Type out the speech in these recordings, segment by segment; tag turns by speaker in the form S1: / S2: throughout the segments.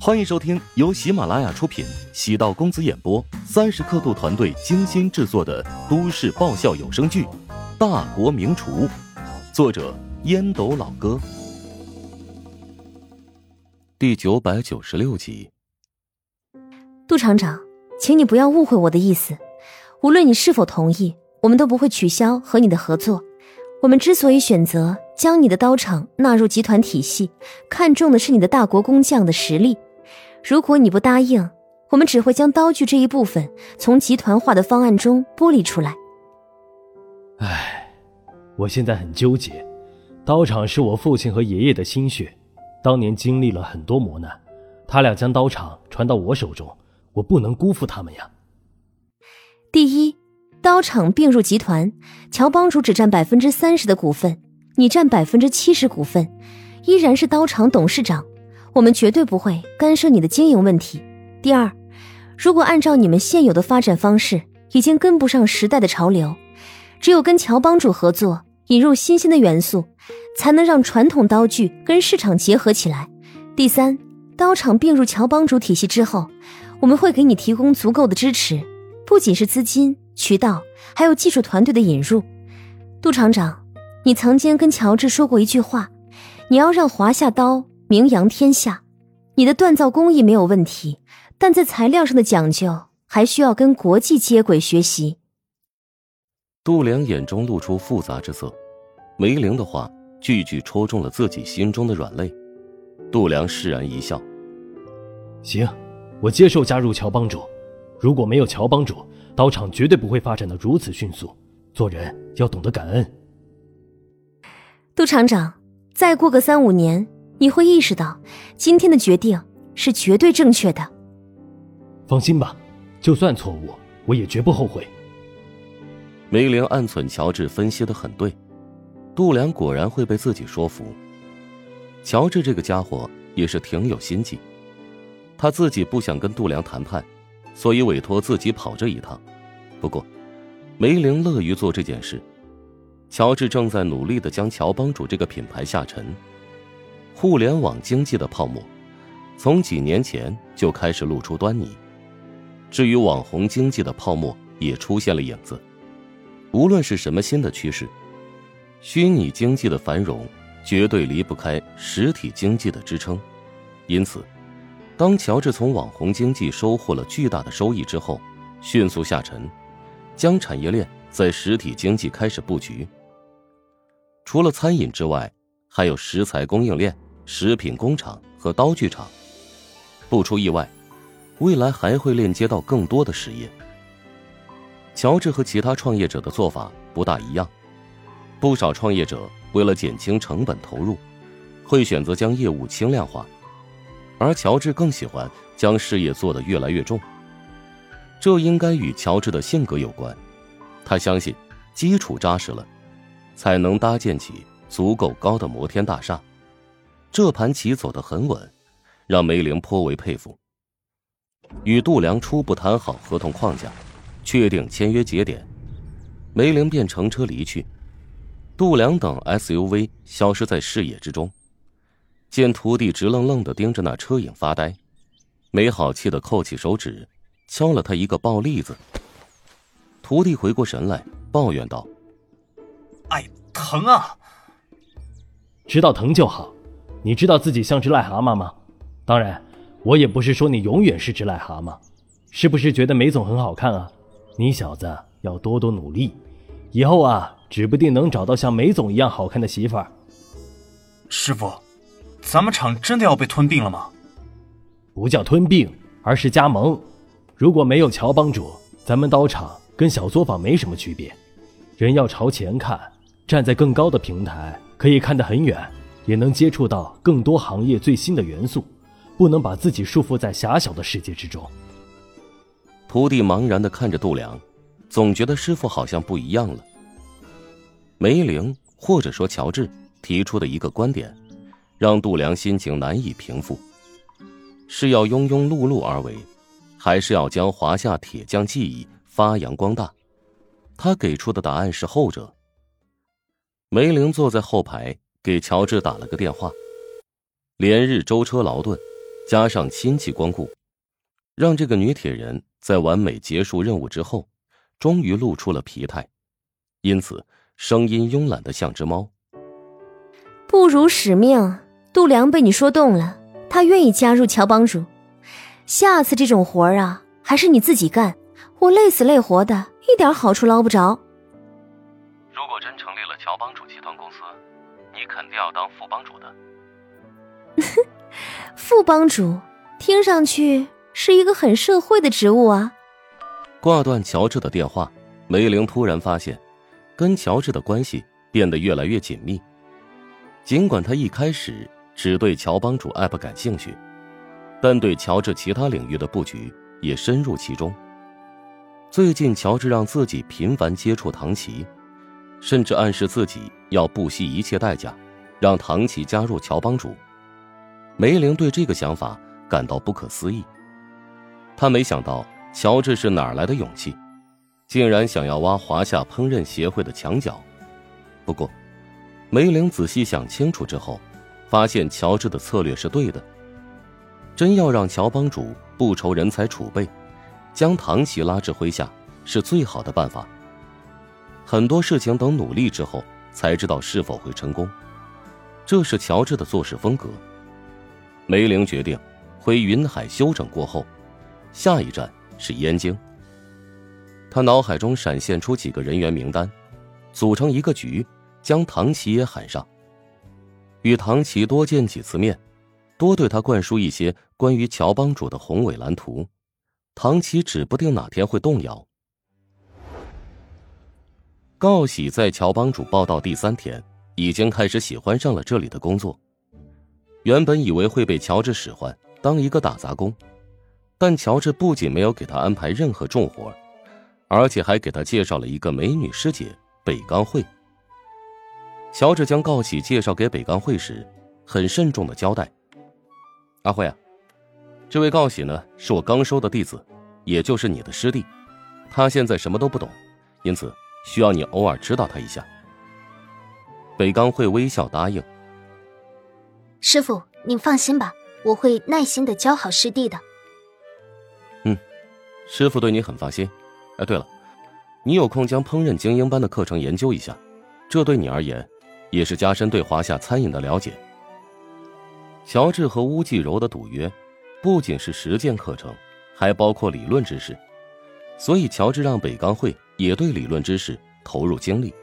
S1: 欢迎收听由喜马拉雅出品、喜道公子演播、三十刻度团队精心制作的都市爆笑有声剧《大国名厨》，作者烟斗老哥，第九百九十六集。
S2: 杜厂长，请你不要误会我的意思。无论你是否同意，我们都不会取消和你的合作。我们之所以选择将你的刀厂纳入集团体系，看重的是你的大国工匠的实力。如果你不答应，我们只会将刀具这一部分从集团化的方案中剥离出来。
S3: 唉，我现在很纠结。刀厂是我父亲和爷爷的心血，当年经历了很多磨难，他俩将刀厂传到我手中，我不能辜负他们呀。
S2: 第一，刀厂并入集团，乔帮主只占百分之三十的股份，你占百分之七十股份，依然是刀厂董事长。我们绝对不会干涉你的经营问题。第二，如果按照你们现有的发展方式，已经跟不上时代的潮流，只有跟乔帮主合作，引入新鲜的元素，才能让传统刀具跟市场结合起来。第三，刀厂并入乔帮主体系之后，我们会给你提供足够的支持，不仅是资金、渠道，还有技术团队的引入。杜厂长，你曾经跟乔治说过一句话，你要让华夏刀。名扬天下，你的锻造工艺没有问题，但在材料上的讲究还需要跟国际接轨学习。
S1: 杜良眼中露出复杂之色，梅玲的话句句戳中了自己心中的软肋。杜良释然一笑：“
S3: 行，我接受加入乔帮主。如果没有乔帮主，刀厂绝对不会发展的如此迅速。做人要懂得感恩。”
S2: 杜厂长，再过个三五年。你会意识到，今天的决定是绝对正确的。
S3: 放心吧，就算错误，我也绝不后悔。
S1: 梅玲暗忖：乔治分析的很对，杜良果然会被自己说服。乔治这个家伙也是挺有心计，他自己不想跟杜良谈判，所以委托自己跑这一趟。不过，梅玲乐于做这件事。乔治正在努力的将乔帮主这个品牌下沉。互联网经济的泡沫，从几年前就开始露出端倪。至于网红经济的泡沫，也出现了影子。无论是什么新的趋势，虚拟经济的繁荣绝对离不开实体经济的支撑。因此，当乔治从网红经济收获了巨大的收益之后，迅速下沉，将产业链在实体经济开始布局。除了餐饮之外，还有食材供应链。食品工厂和刀具厂，不出意外，未来还会链接到更多的实业。乔治和其他创业者的做法不大一样，不少创业者为了减轻成本投入，会选择将业务轻量化，而乔治更喜欢将事业做得越来越重。这应该与乔治的性格有关，他相信基础扎实了，才能搭建起足够高的摩天大厦。这盘棋走得很稳，让梅玲颇为佩服。与杜良初步谈好合同框架，确定签约节点，梅玲便乘车离去。杜良等 SUV 消失在视野之中，见徒弟直愣愣的盯着那车影发呆，没好气的扣起手指，敲了他一个暴栗子。徒弟回过神来，抱怨道：“
S4: 哎，疼啊！
S3: 知道疼就好。”你知道自己像只癞蛤蟆吗？当然，我也不是说你永远是只癞蛤蟆。是不是觉得梅总很好看啊？你小子要多多努力，以后啊，指不定能找到像梅总一样好看的媳妇儿。
S4: 师傅，咱们厂真的要被吞并了吗？
S3: 不叫吞并，而是加盟。如果没有乔帮主，咱们刀厂跟小作坊没什么区别。人要朝前看，站在更高的平台，可以看得很远。也能接触到更多行业最新的元素，不能把自己束缚在狭小的世界之中。
S1: 徒弟茫然的看着杜良，总觉得师傅好像不一样了。梅玲或者说乔治提出的一个观点，让杜良心情难以平复：是要庸庸碌碌而为，还是要将华夏铁匠技艺发扬光大？他给出的答案是后者。梅玲坐在后排。给乔治打了个电话，连日舟车劳顿，加上亲戚光顾，让这个女铁人在完美结束任务之后，终于露出了疲态，因此声音慵懒的像只猫。
S2: 不辱使命，度良被你说动了，他愿意加入乔帮主。下次这种活儿啊，还是你自己干，我累死累活的，一点好处捞不着。
S1: 要当副帮主的。
S2: 副帮主，听上去是一个很社会的职务啊。
S1: 挂断乔治的电话，梅玲突然发现，跟乔治的关系变得越来越紧密。尽管他一开始只对乔帮主 app 感兴趣，但对乔治其他领域的布局也深入其中。最近，乔治让自己频繁接触唐琪，甚至暗示自己要不惜一切代价让唐琪加入乔帮主。梅玲对这个想法感到不可思议。他没想到乔治是哪儿来的勇气，竟然想要挖华夏烹饪协会的墙角。不过，梅玲仔细想清楚之后，发现乔治的策略是对的。真要让乔帮主不愁人才储备，将唐琪拉至麾下是最好的办法。很多事情等努力之后才知道是否会成功，这是乔治的做事风格。梅玲决定回云海休整过后，下一站是燕京。他脑海中闪现出几个人员名单，组成一个局，将唐琪也喊上，与唐琪多见几次面，多对他灌输一些关于乔帮主的宏伟蓝图，唐琪指不定哪天会动摇。告喜在乔帮主报道第三天，已经开始喜欢上了这里的工作。原本以为会被乔治使唤当一个打杂工，但乔治不仅没有给他安排任何重活，而且还给他介绍了一个美女师姐北冈会。乔治将告喜介绍给北冈会时，很慎重的交代：“阿慧啊，这位告喜呢是我刚收的弟子，也就是你的师弟，他现在什么都不懂，因此需要你偶尔指导他一下。”北刚会微笑答应。
S5: 师傅，您放心吧，我会耐心的教好师弟的。
S1: 嗯，师傅对你很放心。哎，对了，你有空将烹饪精英班的课程研究一下，这对你而言也是加深对华夏餐饮的了解。乔治和乌继柔的赌约不仅是实践课程，还包括理论知识，所以乔治让北刚会也对理论知识投入精力，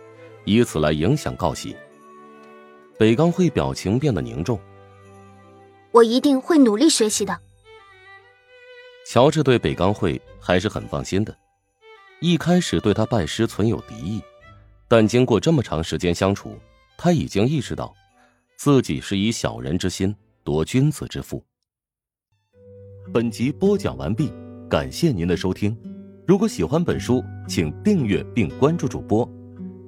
S1: 以此来影响告喜。北刚会表情变得凝重。
S5: 我一定会努力学习的。
S1: 乔治对北刚会还是很放心的，一开始对他拜师存有敌意，但经过这么长时间相处，他已经意识到，自己是以小人之心夺君子之腹。本集播讲完毕，感谢您的收听。如果喜欢本书，请订阅并关注主播，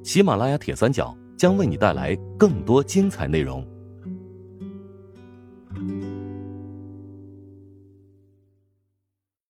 S1: 喜马拉雅铁三角将为你带来更多精彩内容。